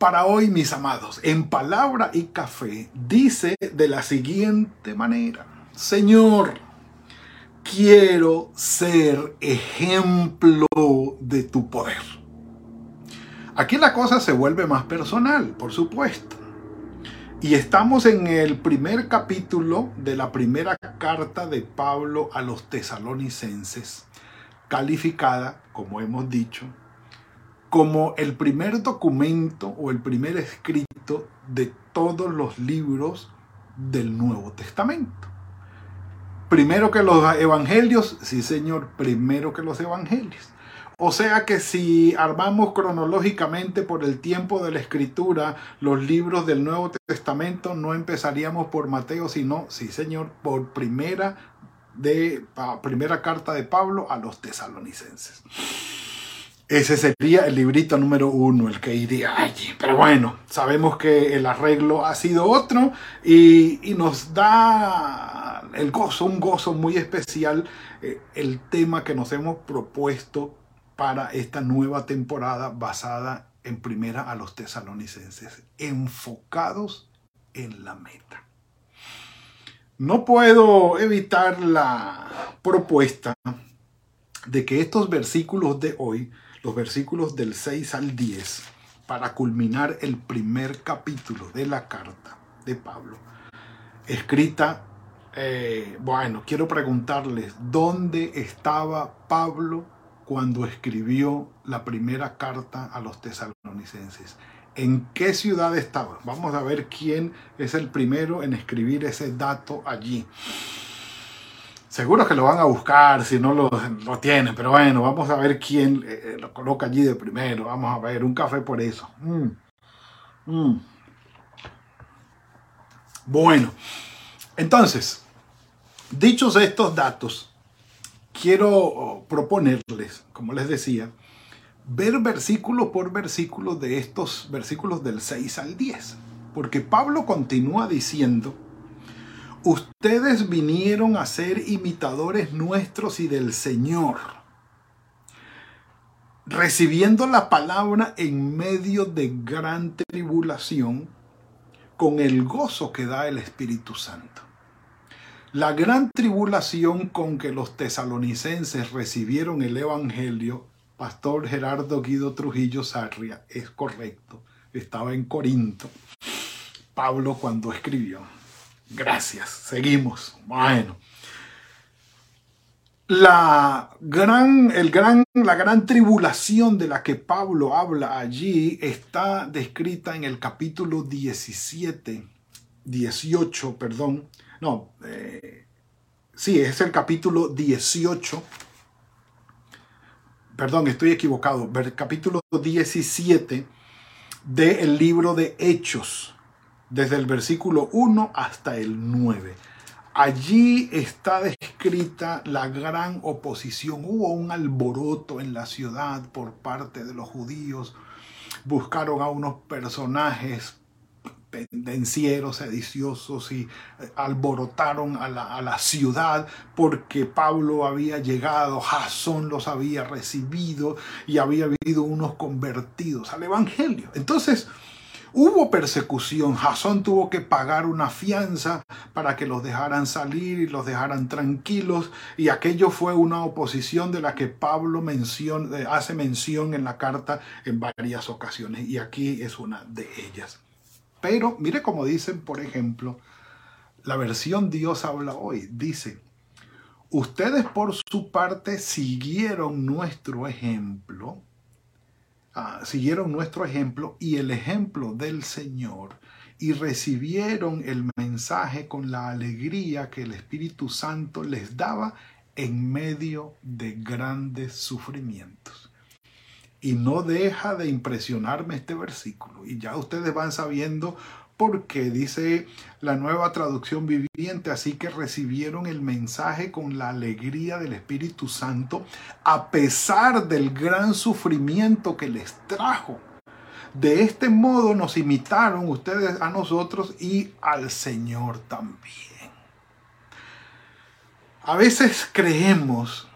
Para hoy, mis amados, en palabra y café, dice de la siguiente manera, Señor, quiero ser ejemplo de tu poder. Aquí la cosa se vuelve más personal, por supuesto. Y estamos en el primer capítulo de la primera carta de Pablo a los tesalonicenses, calificada, como hemos dicho, como el primer documento o el primer escrito de todos los libros del Nuevo Testamento. Primero que los evangelios, sí señor, primero que los evangelios. O sea que si armamos cronológicamente por el tiempo de la escritura los libros del Nuevo Testamento, no empezaríamos por Mateo, sino, sí señor, por primera, de, primera carta de Pablo a los tesalonicenses. Ese sería el librito número uno, el que iría allí. Pero bueno, sabemos que el arreglo ha sido otro y, nos da el gozo, un gozo muy especial, eh, el tema que nos hemos propuesto para esta nueva temporada basada en primera a los tesalonicenses, enfocados en la meta. No puedo evitar la propuesta de que estos versículos de hoy los versículos del 6 al 10 para culminar el primer capítulo de la carta de Pablo, escrita, eh, bueno, quiero preguntarles, ¿dónde estaba Pablo cuando escribió la primera carta a los tesalonicenses? ¿En qué ciudad estaba? Vamos a ver quién es el primero en escribir ese dato allí. Seguro que lo van a buscar si no lo, tienen, pero bueno, vamos a ver quién eh, eh, lo coloca allí de primero. Vamos a ver, un café por eso. Mm. Mm. Bueno, entonces, dichos estos datos, quiero proponerles, como les decía, ver versículo por versículo de estos versículos del 6 al 10. Porque Pablo continúa diciendo, Ustedes vinieron a ser imitadores nuestros y del Señor, recibiendo la palabra en medio de gran tribulación, con el gozo que da el Espíritu Santo. La gran tribulación con que los tesalonicenses recibieron el Evangelio, Pastor Gerardo Guido Trujillo Sarria, es correcto. Estaba en Corinto. Pablo cuando escribió. Gracias, seguimos. Bueno. La gran, el gran, la gran tribulación de la que Pablo habla allí está descrita en el capítulo 17, 18, perdón. No, eh, sí, es el capítulo 18. Perdón, estoy equivocado. Capítulo 17 del libro de Hechos desde el versículo 1 hasta el 9. Allí está descrita la gran oposición. Hubo un alboroto en la ciudad por parte de los judíos. Buscaron a unos personajes pendencieros, sediciosos y alborotaron a la, a la, ciudad porque Pablo había llegado, Jasón los había recibido y había habido unos convertidos al Evangelio. Entonces, Hubo persecución, Jasón tuvo que pagar una fianza para que los dejaran salir y los dejaran tranquilos, y aquello fue una oposición de la que Pablo eh, hace mención en la carta en varias ocasiones, y aquí es una de ellas. Pero mire cómo dicen, por ejemplo, la versión Dios habla hoy, dice, ustedes por su parte siguieron nuestro ejemplo Ah, siguieron nuestro ejemplo y el ejemplo del Señor y recibieron el mensaje con la alegría que el Espíritu Santo les daba en medio de grandes sufrimientos. Y no deja de impresionarme este versículo. Y ya ustedes van sabiendo porque dice la nueva traducción viviente, así que recibieron el mensaje con la alegría del Espíritu Santo, a pesar del gran sufrimiento que les trajo. De este modo nos imitaron ustedes a nosotros y al Señor también. A veces creemos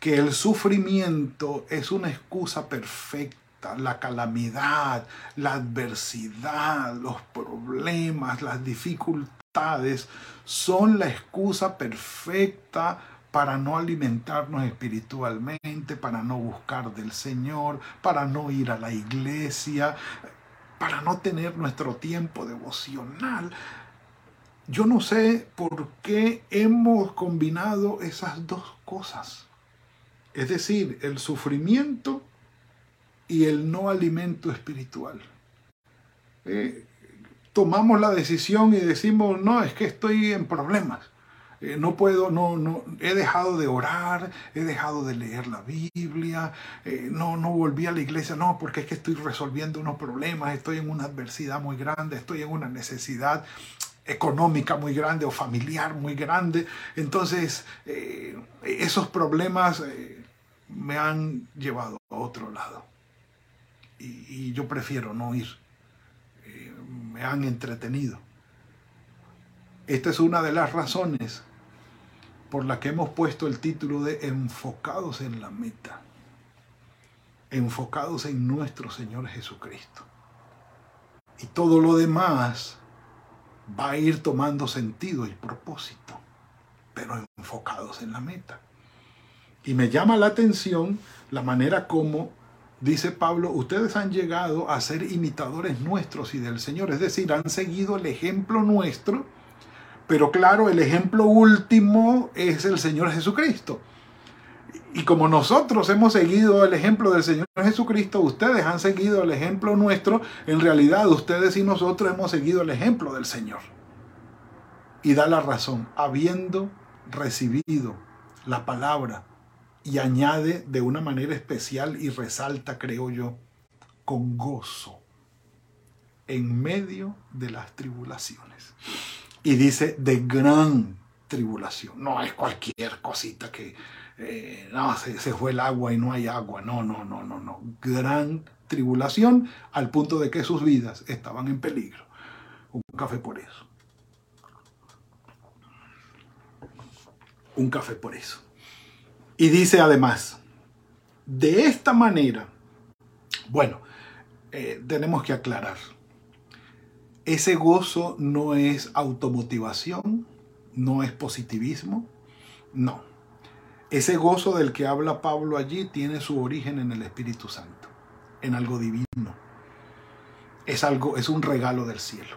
que el sufrimiento es una excusa perfecta la calamidad, la adversidad, los problemas, las dificultades son la excusa perfecta para no alimentarnos espiritualmente, para no buscar del Señor, para no ir a la iglesia, para no tener nuestro tiempo devocional. Yo no sé por qué hemos combinado esas dos cosas. Es decir, el sufrimiento y el no alimento espiritual. Eh, tomamos la decisión y decimos, no, es que estoy en problemas. Eh, no puedo, no, no, he dejado de orar, he dejado de leer la Biblia, eh, no, no volví a la iglesia, no, porque es que estoy resolviendo unos problemas, estoy en una adversidad muy grande, estoy en una necesidad económica muy grande o familiar muy grande. Entonces, esos problemas me han llevado a otro lado y, yo prefiero no ir. Eh, me han entretenido. Esta es una de las razones por la que hemos puesto el título de Enfocados en la meta. Enfocados en nuestro Señor Jesucristo. Y todo lo demás va a ir tomando sentido y propósito, pero enfocados en la meta. Y me llama la atención la manera como dice Pablo, ustedes han llegado a ser imitadores nuestros y del Señor, es decir, han seguido el ejemplo nuestro, pero claro, el ejemplo último es el Señor Jesucristo. Y como nosotros hemos seguido el ejemplo del Señor Jesucristo, ustedes han seguido el ejemplo nuestro, en realidad ustedes y nosotros hemos seguido el ejemplo del Señor. Y da la razón, habiendo recibido la palabra y añade de una manera especial y resalta, creo yo, con gozo en medio de las tribulaciones. Y dice de gran tribulación. No es cualquier cosita que eh, no, se, se fue el agua y no hay agua. No, no, no, no, no. Gran tribulación al punto de que sus vidas estaban en peligro. Un café por eso. Un café por eso. Y dice además, de esta manera, bueno, eh, tenemos que aclarar, ese gozo no es automotivación, no es positivismo, no. Ese gozo del que habla Pablo allí tiene su origen en el Espíritu Santo, en algo divino. Es algo, es un regalo del cielo.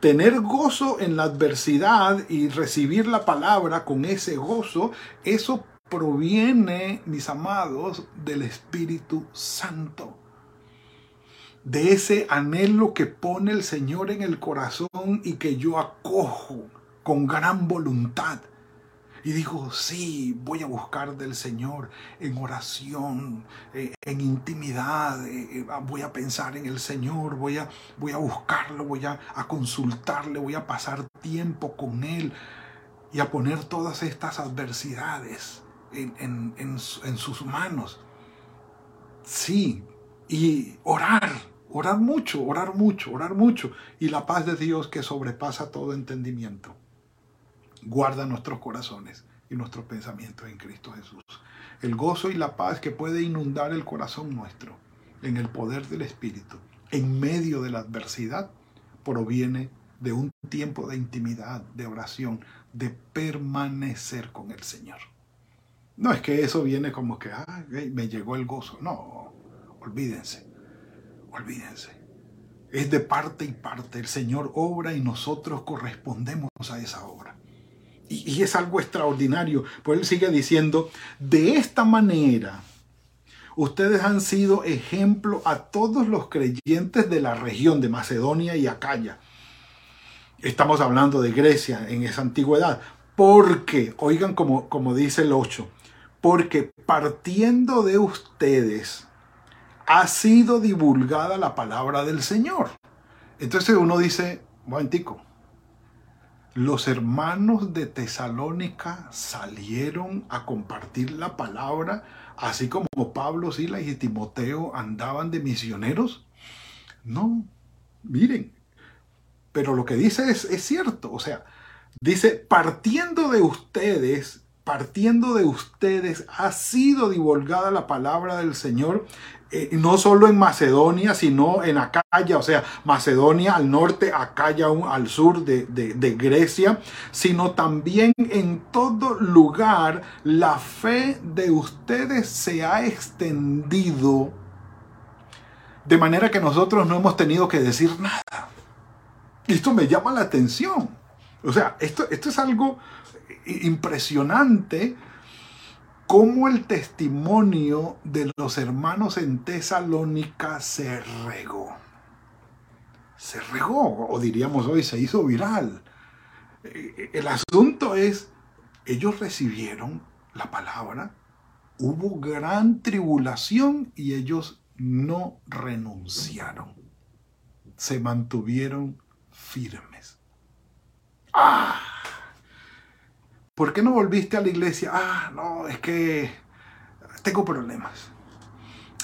Tener gozo en la adversidad y recibir la palabra con ese gozo, eso proviene, mis amados, del Espíritu Santo. De ese anhelo que pone el Señor en el corazón y que yo acojo con gran voluntad. Y digo, sí, voy a buscar del Señor en oración, eh, en intimidad, eh, eh, voy a pensar en el Señor, voy a, voy a buscarlo, voy a consultarle, voy a pasar tiempo con Él y a poner todas estas adversidades en, sus manos. Sí, y orar, orar mucho, orar mucho, orar mucho. Y la paz de Dios que sobrepasa todo entendimiento, guarda nuestros corazones y nuestros pensamientos en Cristo Jesús. El gozo y la paz que puede inundar el corazón nuestro en el poder del Espíritu, en medio de la adversidad, proviene de un tiempo de intimidad, de oración, de permanecer con el Señor. No es que eso viene como que, ah, me llegó el gozo. No, olvídense, olvídense. Es de parte y parte. El Señor obra y nosotros correspondemos a esa obra. Y, es algo extraordinario. Pues Él sigue diciendo, de esta manera, ustedes han sido ejemplo a todos los creyentes de la región de Macedonia y Acaya. Estamos hablando de Grecia en esa antigüedad. Porque, oigan como, como dice el 8, porque partiendo de ustedes ha sido divulgada la palabra del Señor. Entonces uno dice, momentico, los hermanos de Tesalónica salieron a compartir la palabra, así como Pablo, Silas y Timoteo andaban de misioneros. No, miren, pero lo que dice es, es cierto, o sea, dice, partiendo de ustedes, partiendo de ustedes ha sido divulgada la palabra del Señor, eh, no solo en Macedonia, sino en Acaya, o sea, Macedonia al norte, Acaya al sur de, de Grecia, sino también en todo lugar la fe de ustedes se ha extendido de manera que nosotros no hemos tenido que decir nada. Esto me llama la atención. O sea, esto, esto es algo impresionante cómo el testimonio de los hermanos en Tesalónica se regó. Se regó, o diríamos hoy, se hizo viral. Eh, el asunto es, ellos recibieron la palabra, hubo gran tribulación y ellos no renunciaron. Se mantuvieron firmes. ¡Ah! ¿Por qué no volviste a la iglesia? Ah, no, es que tengo problemas.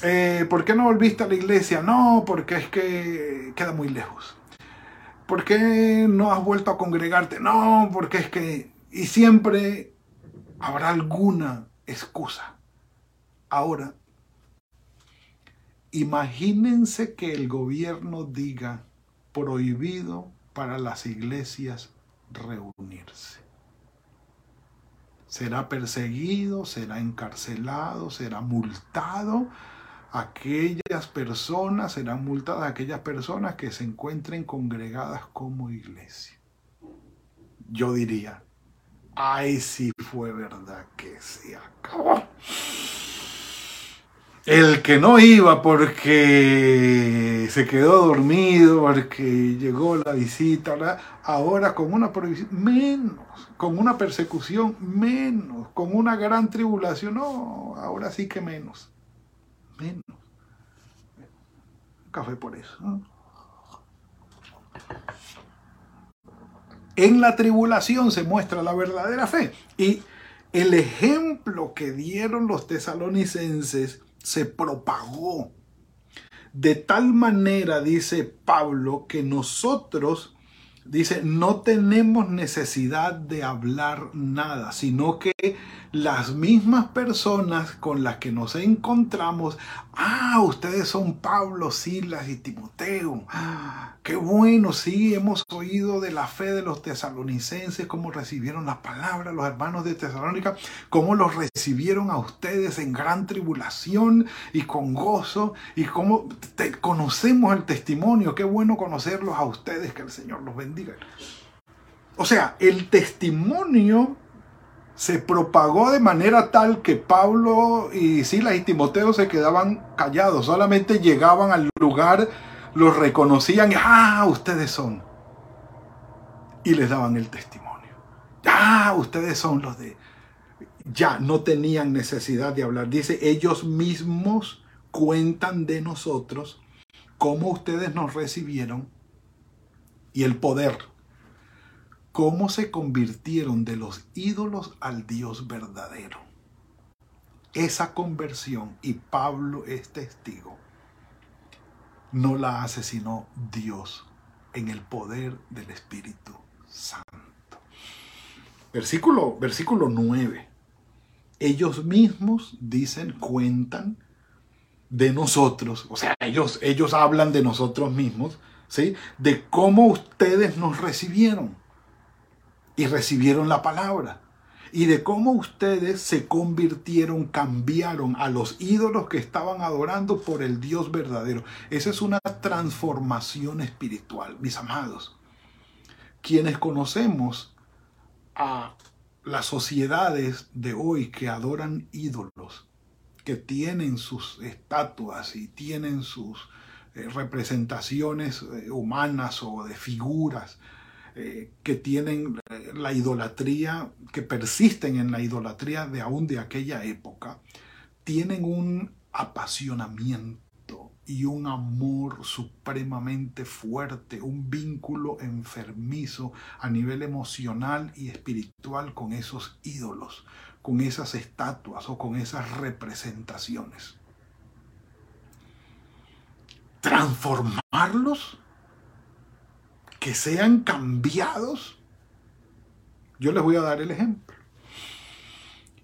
Eh, ¿Por qué no volviste a la iglesia? No, porque es que queda muy lejos. ¿Por qué no has vuelto a congregarte? No, porque es que... Y siempre habrá alguna excusa. Ahora, imagínense que el gobierno diga prohibido para las iglesias reunirse será perseguido, será encarcelado, será multado. Aquellas personas, serán multadas aquellas personas que se encuentren congregadas como iglesia. Yo diría, ay, si fue verdad que se acabó. El que no iba porque se quedó dormido, porque llegó la visita, ahora con una prohibición, menos, con una persecución, menos, con una gran tribulación, no, ahora sí que menos, menos. Café por eso. En la tribulación se muestra la verdadera fe. Y el ejemplo que dieron los tesalonicenses se propagó. De tal manera, dice Pablo, que nosotros, dice, no tenemos necesidad de hablar nada, sino que las mismas personas con las que nos encontramos, ah, ustedes son Pablo, Silas y Timoteo. Qué bueno, sí, hemos oído de la fe de los tesalonicenses, cómo recibieron la palabra los hermanos de Tesalónica, cómo los recibieron a ustedes en gran tribulación y con gozo, y cómo conocemos el testimonio. Qué bueno conocerlos a ustedes, que el Señor los bendiga. O sea, el testimonio se propagó de manera tal que Pablo y Silas y Timoteo se quedaban callados, solamente llegaban al lugar, los reconocían ah, ustedes son. Y les daban el testimonio. Ah, ustedes son los de... Ya no tenían necesidad de hablar. Dice, ellos mismos cuentan de nosotros cómo ustedes nos recibieron y el poder cómo se convirtieron de los ídolos al Dios verdadero. Esa conversión, y Pablo es testigo, no la hace sino Dios en el poder del Espíritu Santo. Versículo, versículo 9. Ellos mismos dicen, cuentan de nosotros, o sea, ellos, ellos hablan de nosotros mismos, ¿sí? De cómo ustedes nos recibieron y recibieron la palabra. Y de cómo ustedes se convirtieron, cambiaron a los ídolos que estaban adorando por el Dios verdadero. Esa es una transformación espiritual, mis amados. Quienes conocemos a las sociedades de hoy que adoran ídolos, que tienen sus estatuas y tienen sus eh, representaciones eh, humanas o de figuras, eh, que tienen eh, la idolatría, que persisten en la idolatría de aún de aquella época, tienen un apasionamiento y un amor supremamente fuerte, un vínculo enfermizo a nivel emocional y espiritual con esos ídolos, con esas estatuas o con esas representaciones. Transformarlos, que sean cambiados. Yo les voy a dar el ejemplo.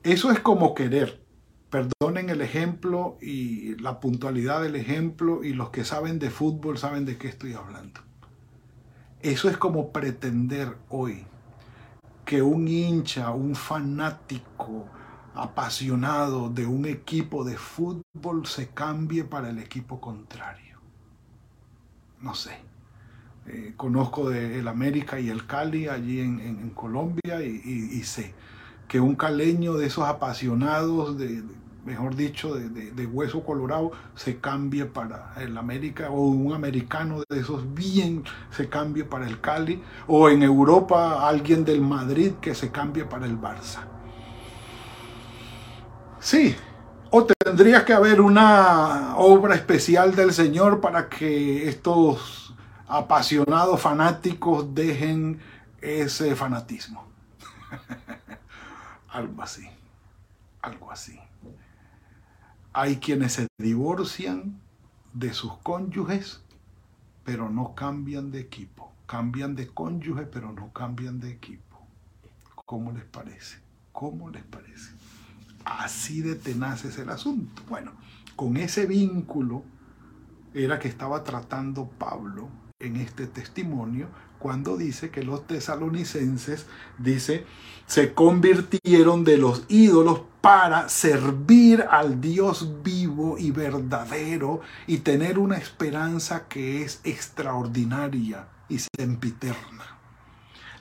Eso es como querer Perdonen el ejemplo y la puntualidad del ejemplo y los que saben de fútbol saben de qué estoy hablando. Eso es como pretender hoy que un hincha, un fanático apasionado de un equipo de fútbol se cambie para el equipo contrario. No sé. Eh, conozco de el América y el Cali allí en, Colombia y sé que un caleño de esos apasionados, de, mejor dicho, de, hueso colorado, se cambie para el América, o un americano de esos bien se cambie para el Cali, o en Europa alguien del Madrid que se cambie para el Barça. Sí, o tendría que haber una obra especial del Señor para que estos apasionados fanáticos dejen ese fanatismo. Algo así. Algo así. Hay quienes se divorcian de sus cónyuges, pero no cambian de equipo. Cambian de cónyuge, pero no cambian de equipo. ¿Cómo les parece? ¿Cómo les parece? Así de tenaz es el asunto. Bueno, con ese vínculo era que estaba tratando Pablo en este testimonio cuando dice que los tesalonicenses, dice, se convirtieron de los ídolos para servir al Dios vivo y verdadero y tener una esperanza que es extraordinaria y sempiterna.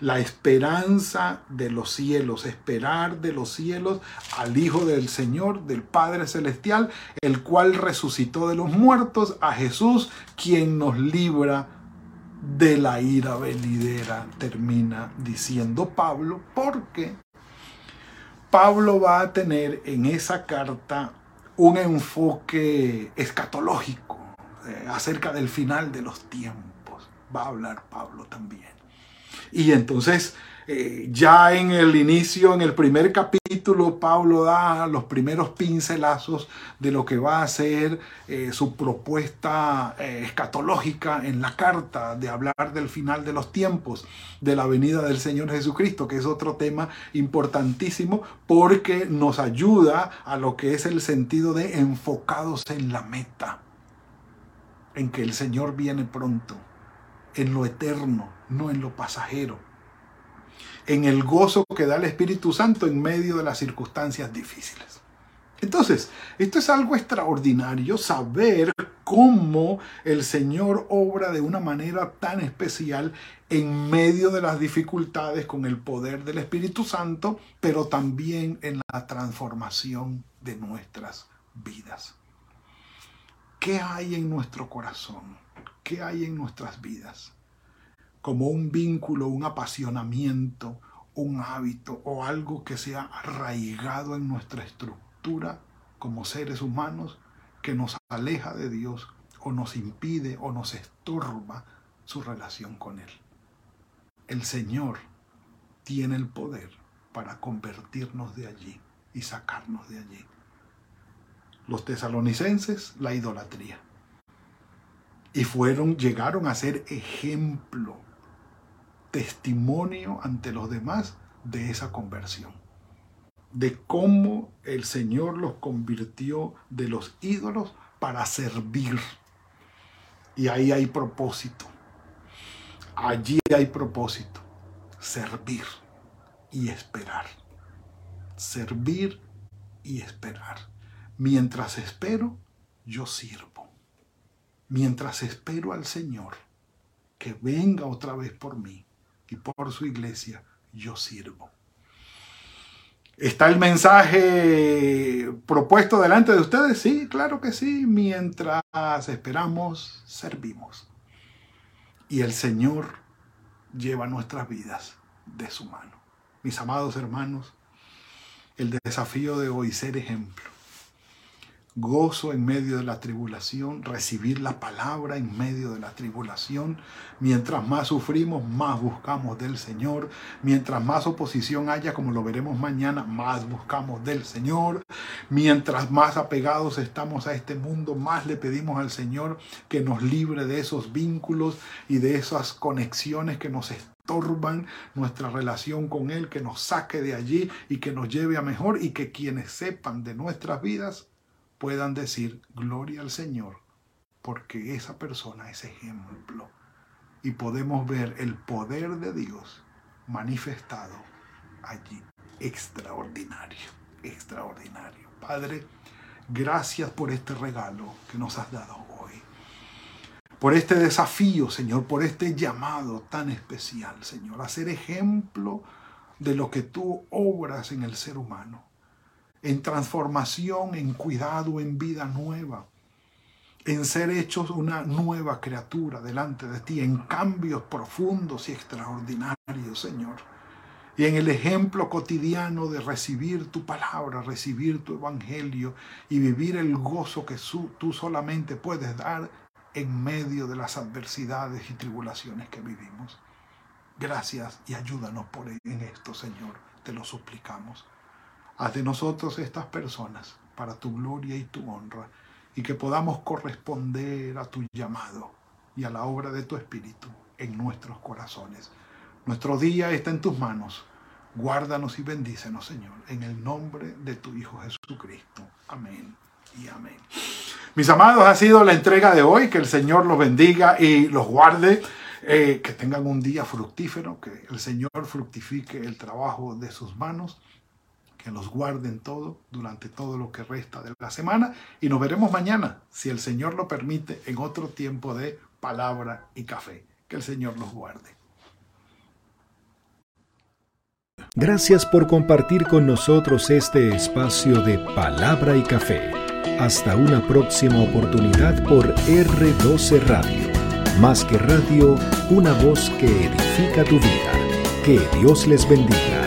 La esperanza de los cielos, esperar de los cielos al Hijo del Señor, del Padre Celestial, el cual resucitó de los muertos, a Jesús, quien nos libra de la ira venidera, termina diciendo Pablo, porque Pablo va a tener en esa carta un enfoque escatológico eh, acerca del final de los tiempos. Va a hablar Pablo también. Y entonces eh, ya en el inicio, en el primer capítulo, Pablo da los primeros pincelazos de lo que va a ser eh, su propuesta eh, escatológica en la carta de hablar del final de los tiempos, de la venida del Señor Jesucristo, que es otro tema importantísimo porque nos ayuda a lo que es el sentido de enfocados en la meta, en que el Señor viene pronto, en lo eterno, no en lo pasajero en el gozo que da el Espíritu Santo en medio de las circunstancias difíciles. Entonces, esto es algo extraordinario, saber cómo el Señor obra de una manera tan especial en medio de las dificultades con el poder del Espíritu Santo, pero también en la transformación de nuestras vidas. ¿Qué hay en nuestro corazón? ¿Qué hay en nuestras vidas? Como un vínculo, un apasionamiento, un hábito o algo que se ha arraigado en nuestra estructura como seres humanos que nos aleja de Dios o nos impide o nos estorba su relación con Él. El Señor tiene el poder para convertirnos de allí y sacarnos de allí. Los tesalonicenses, la idolatría. Y fueron, llegaron a ser ejemplo testimonio ante los demás de esa conversión, de cómo el Señor los convirtió de los ídolos para servir. Y ahí hay propósito. Allí hay propósito. Servir y esperar. Servir y esperar. Mientras espero, yo sirvo. Mientras espero al Señor que venga otra vez por mí, y por su iglesia yo sirvo. ¿Está el mensaje propuesto delante de ustedes? Sí, claro que sí. Mientras esperamos, servimos. Y el Señor lleva nuestras vidas de su mano. Mis amados hermanos, el desafío de hoy, ser ejemplo. Gozo en medio de la tribulación, recibir la palabra en medio de la tribulación. Mientras más sufrimos, más buscamos del Señor. Mientras más oposición haya, como lo veremos mañana, más buscamos del Señor. Mientras más apegados estamos a este mundo, más le pedimos al Señor que nos libre de esos vínculos y de esas conexiones que nos estorban nuestra relación con Él, que nos saque de allí y que nos lleve a mejor y que quienes sepan de nuestras vidas puedan decir gloria al Señor, porque esa persona es ejemplo. Y podemos ver el poder de Dios manifestado allí. Extraordinario, extraordinario. Padre, gracias por este regalo que nos has dado hoy. Por este desafío, Señor, por este llamado tan especial, Señor, a ser ejemplo de lo que tú obras en el ser humano en transformación, en cuidado, en vida nueva, en ser hechos una nueva criatura delante de ti, en cambios profundos y extraordinarios, Señor. Y en el ejemplo cotidiano de recibir tu palabra, recibir tu evangelio y vivir el gozo que tú solamente puedes dar en medio de las adversidades y tribulaciones que vivimos. Gracias y ayúdanos por en esto, Señor. Te lo suplicamos. Haz de nosotros estas personas para tu gloria y tu honra y que podamos corresponder a tu llamado y a la obra de tu Espíritu en nuestros corazones. Nuestro día está en tus manos. Guárdanos y bendícenos, Señor, en el nombre de tu Hijo Jesucristo. Amén y amén. Mis amados, ha sido la entrega de hoy. Que el Señor los bendiga y los guarde. Eh, que tengan un día fructífero, que el Señor fructifique el trabajo de sus manos que los guarden todo durante todo lo que resta de la semana y nos veremos mañana, si el Señor lo permite, en otro tiempo de palabra y café. Que el Señor los guarde. Gracias por compartir con nosotros este espacio de palabra y café. Hasta una próxima oportunidad por R12 Radio. Más que radio, una voz que edifica tu vida. Que Dios les bendiga.